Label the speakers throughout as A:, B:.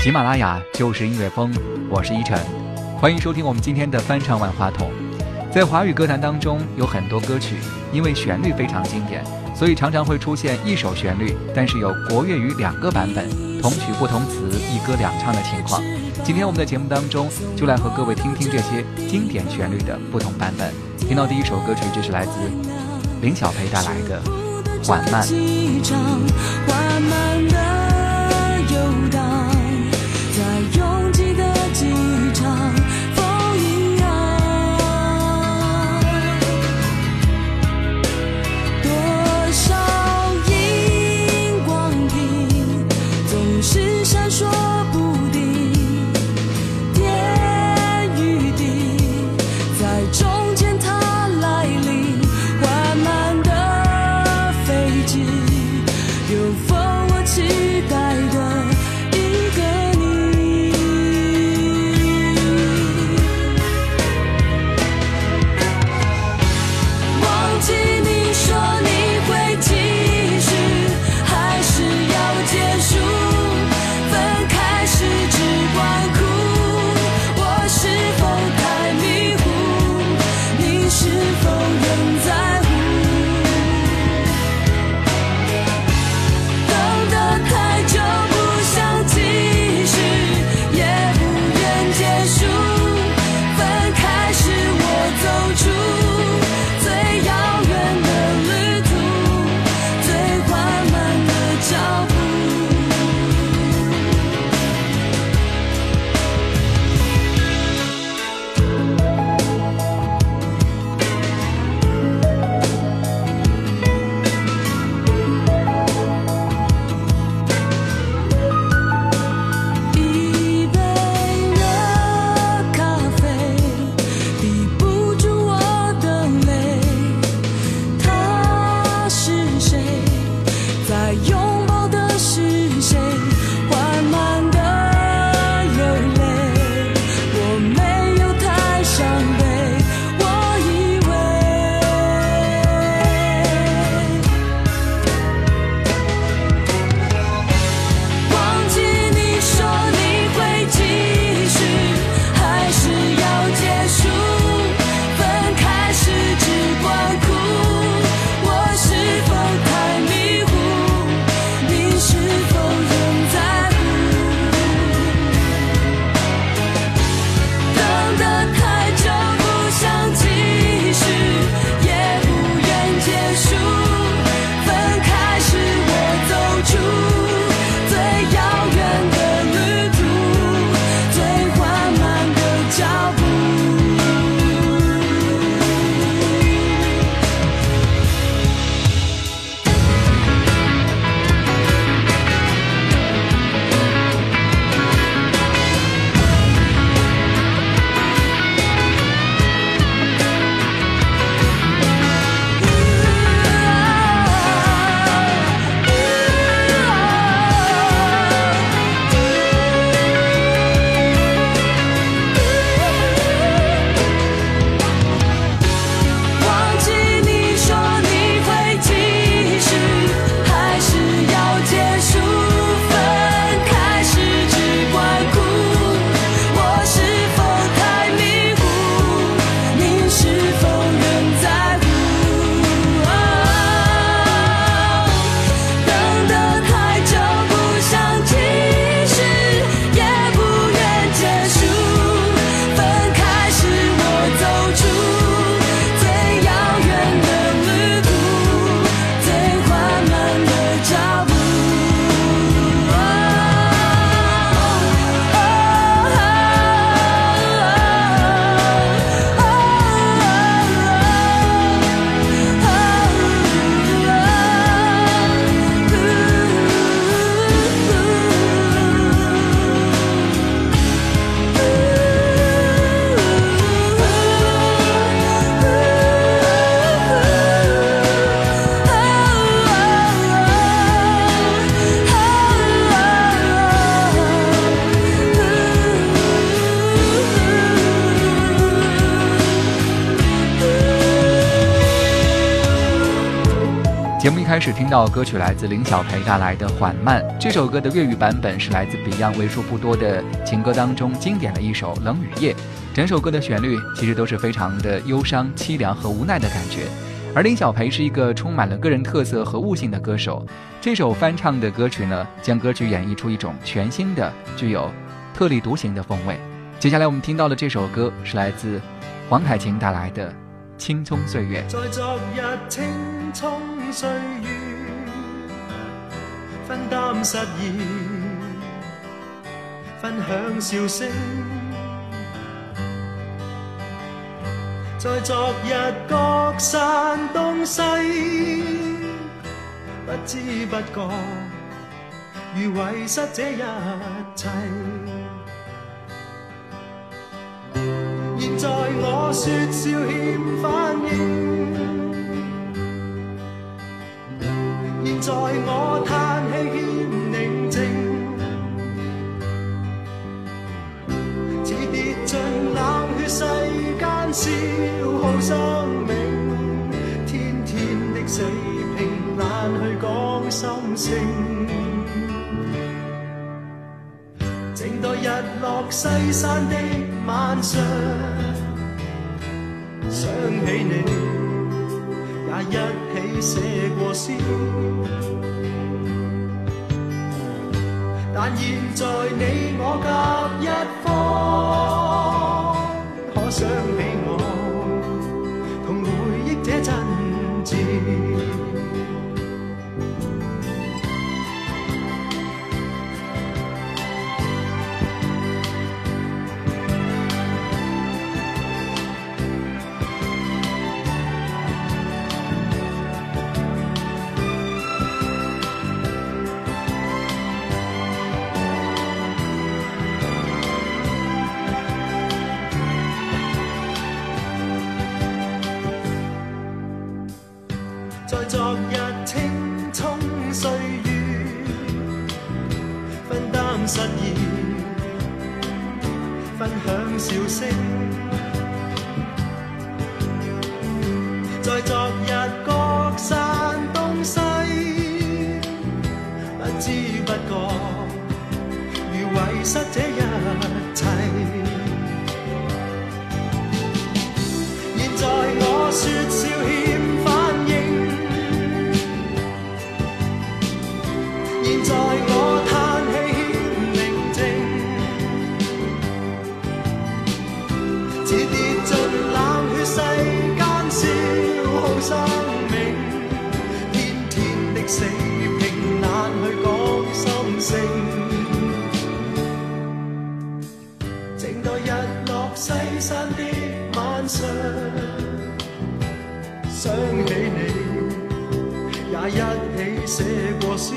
A: 喜马拉雅就是音乐风，我是依晨，欢迎收听我们今天的翻唱万花筒。在华语歌坛当中，有很多歌曲因为旋律非常经典，所以常常会出现一首旋律，但是有国粤语两个版本，同曲不同词，一歌两唱的情况。今天我们在节目当中就来和各位听听这些经典旋律的不同版本。听到第一首歌曲，这是来自林小培带来的《缓慢》。
B: вдвоем 开始听到歌曲来自林小培带来的《缓慢》这首歌的粤语版本是来自 Beyond 为数不多的情歌当中经典的一首《冷雨夜》，整首歌的旋律其实都是非常的忧伤、凄凉和无奈的感觉。而林小培是一个充满了个人特色和悟性的歌手，这首翻唱的歌曲呢，将歌曲演绎出一种全新的、具有特立独行的风味。接下来我们听到的这首歌是来自黄凯芹带来的。青葱岁月。
C: 在昨日青葱岁月，分担失意，分享笑声。在昨日各散东西，不知不觉如遗失这一切。在我说笑欠反应，现在我叹气欠宁静，似跌进冷血世间消耗生命，天天的死拼，懒去讲心声，静待日落西山的。晚上想起你，也一起写过诗。但现在你我隔一方，可想起。我。在昨日青葱岁月，分担失意，分享笑声。在昨日各散东西，不知不觉，如遗失这。现在我叹气欠宁静，只跌进冷血世间消耗生命，天天的死拼难去讲心声。静待日落西山的晚上，想起你，也一起写过诗。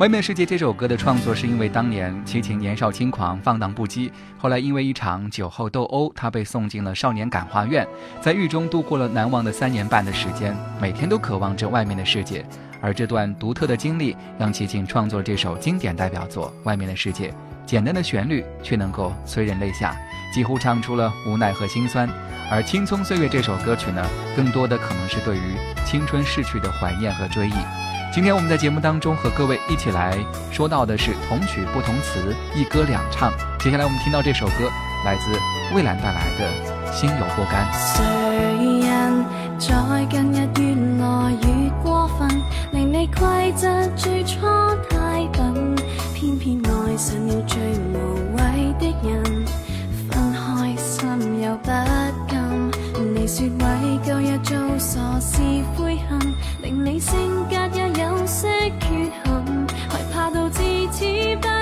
B: 外面世界这首歌的创作是因为当年齐秦年少轻狂、放荡不羁，后来因为一场酒后斗殴，他被送进了少年感化院，在狱中度过了难忘的三年半的时间，每天都渴望着外面的世界。而这段独特的经历让齐秦创作了这首经典代表作《外面的世界》，简单的旋律却能够催人泪下，几乎唱出了无奈和心酸。而《青葱岁月》这首歌曲呢，更多的可能是对于青春逝去的怀念和追忆。今天我们在节目当中和各位一起来说到的是同曲不同词，一歌两唱。接下来我们听到这首歌，来自蔚蓝带来的《心有不甘》。
D: 谁人在近日越来越过分，令你规则最初太笨，偏偏爱上了最无谓的人，分开心又不甘。你说为旧日做傻事悔恨，令你性格。缺陷，害怕到至此。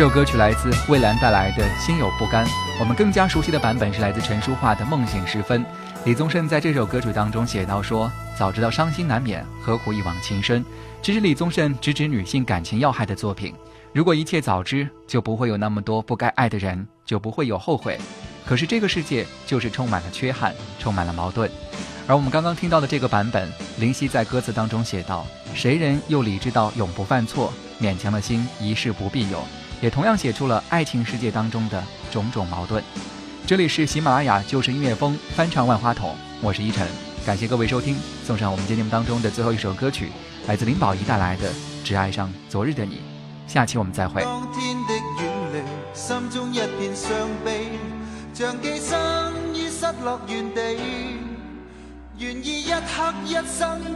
B: 这首歌曲来自魏兰带来的《心有不甘》，我们更加熟悉的版本是来自陈淑桦的《梦醒时分》。李宗盛在这首歌曲当中写道：“说早知道伤心难免，何苦一往情深。”这是李宗盛直指女性感情要害的作品。如果一切早知，就不会有那么多不该爱的人，就不会有后悔。可是这个世界就是充满了缺憾，充满了矛盾。而我们刚刚听到的这个版本，林夕在歌词当中写道：“谁人又理智到永不犯错？勉强的心，一世不必有。”也同样写出了爱情世界当中的种种矛盾。这里是喜马拉雅，就是音乐风翻唱万花筒。我是依晨，感谢各位收听，送上我们今天节目当中的最后一首歌曲，来自林宝仪带来的《只爱上昨日的你》。下期我们再会。
E: 的心一一生愿意刻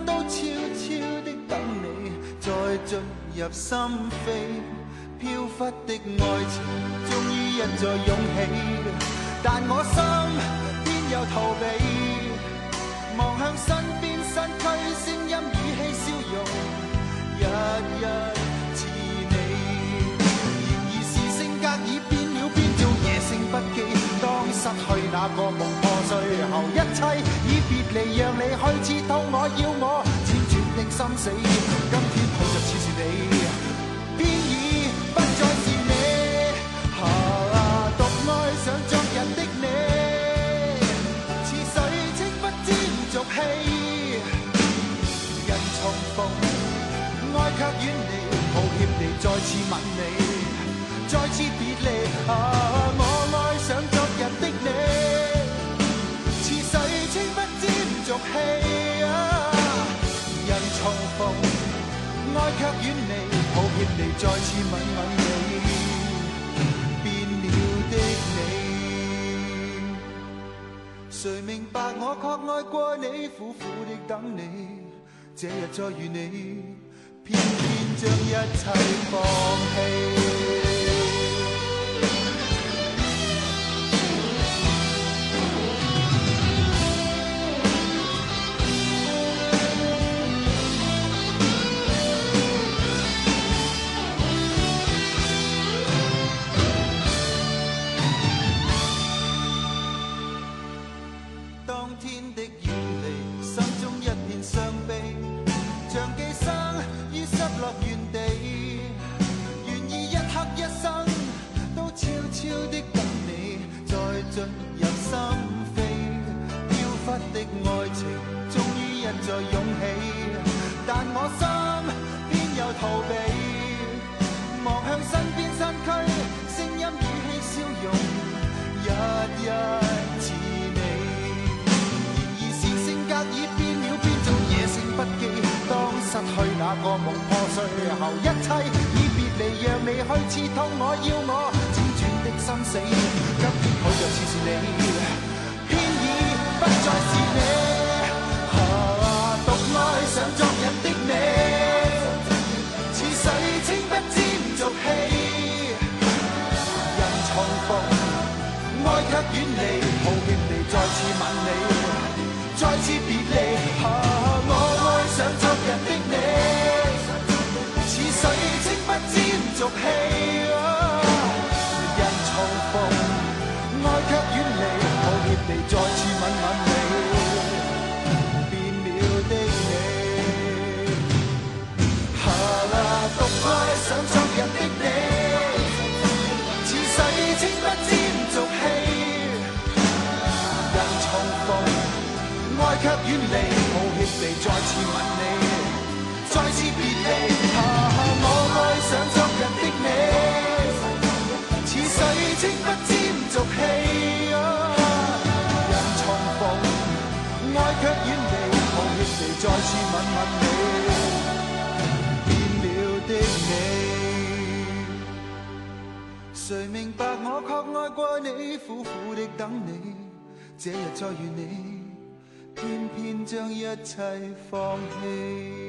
E: 都悄悄等你，再进入扉。飘忽的爱情终于一再涌起，但我心偏又逃避。望向身边身躯，声音、语气、笑容，一一似你。然而是性格已变了，变做夜性不羁。当失去那个梦破碎后，一切已别离，让你开始痛，我要我全全的心死。再次吻你，再次别离啊！我爱上昨日的你，似水清不沾俗气啊！因重逢，爱却远离，抱歉你再次吻吻你，变了的你。谁明白我确爱过你，苦苦的等你，这日再遇你。偏偏将一切放弃。刺痛我，要我辗转的心死。今天好像似是你，偏已不再是你。啊，独爱上昨日的你，似洗清不沾俗气。人重逢，爱却远离。抱歉地再次吻你，再次别离。啊，我爱上昨日的你，似水清。不沾俗气，因沧桑，抱歉地再次吻吻你，变了的你。哈啦，的你，俗却远离，抱歉地再次吻你，再次别离。明白我确爱过你，苦苦的等你，这日再遇你，偏偏将一切放弃。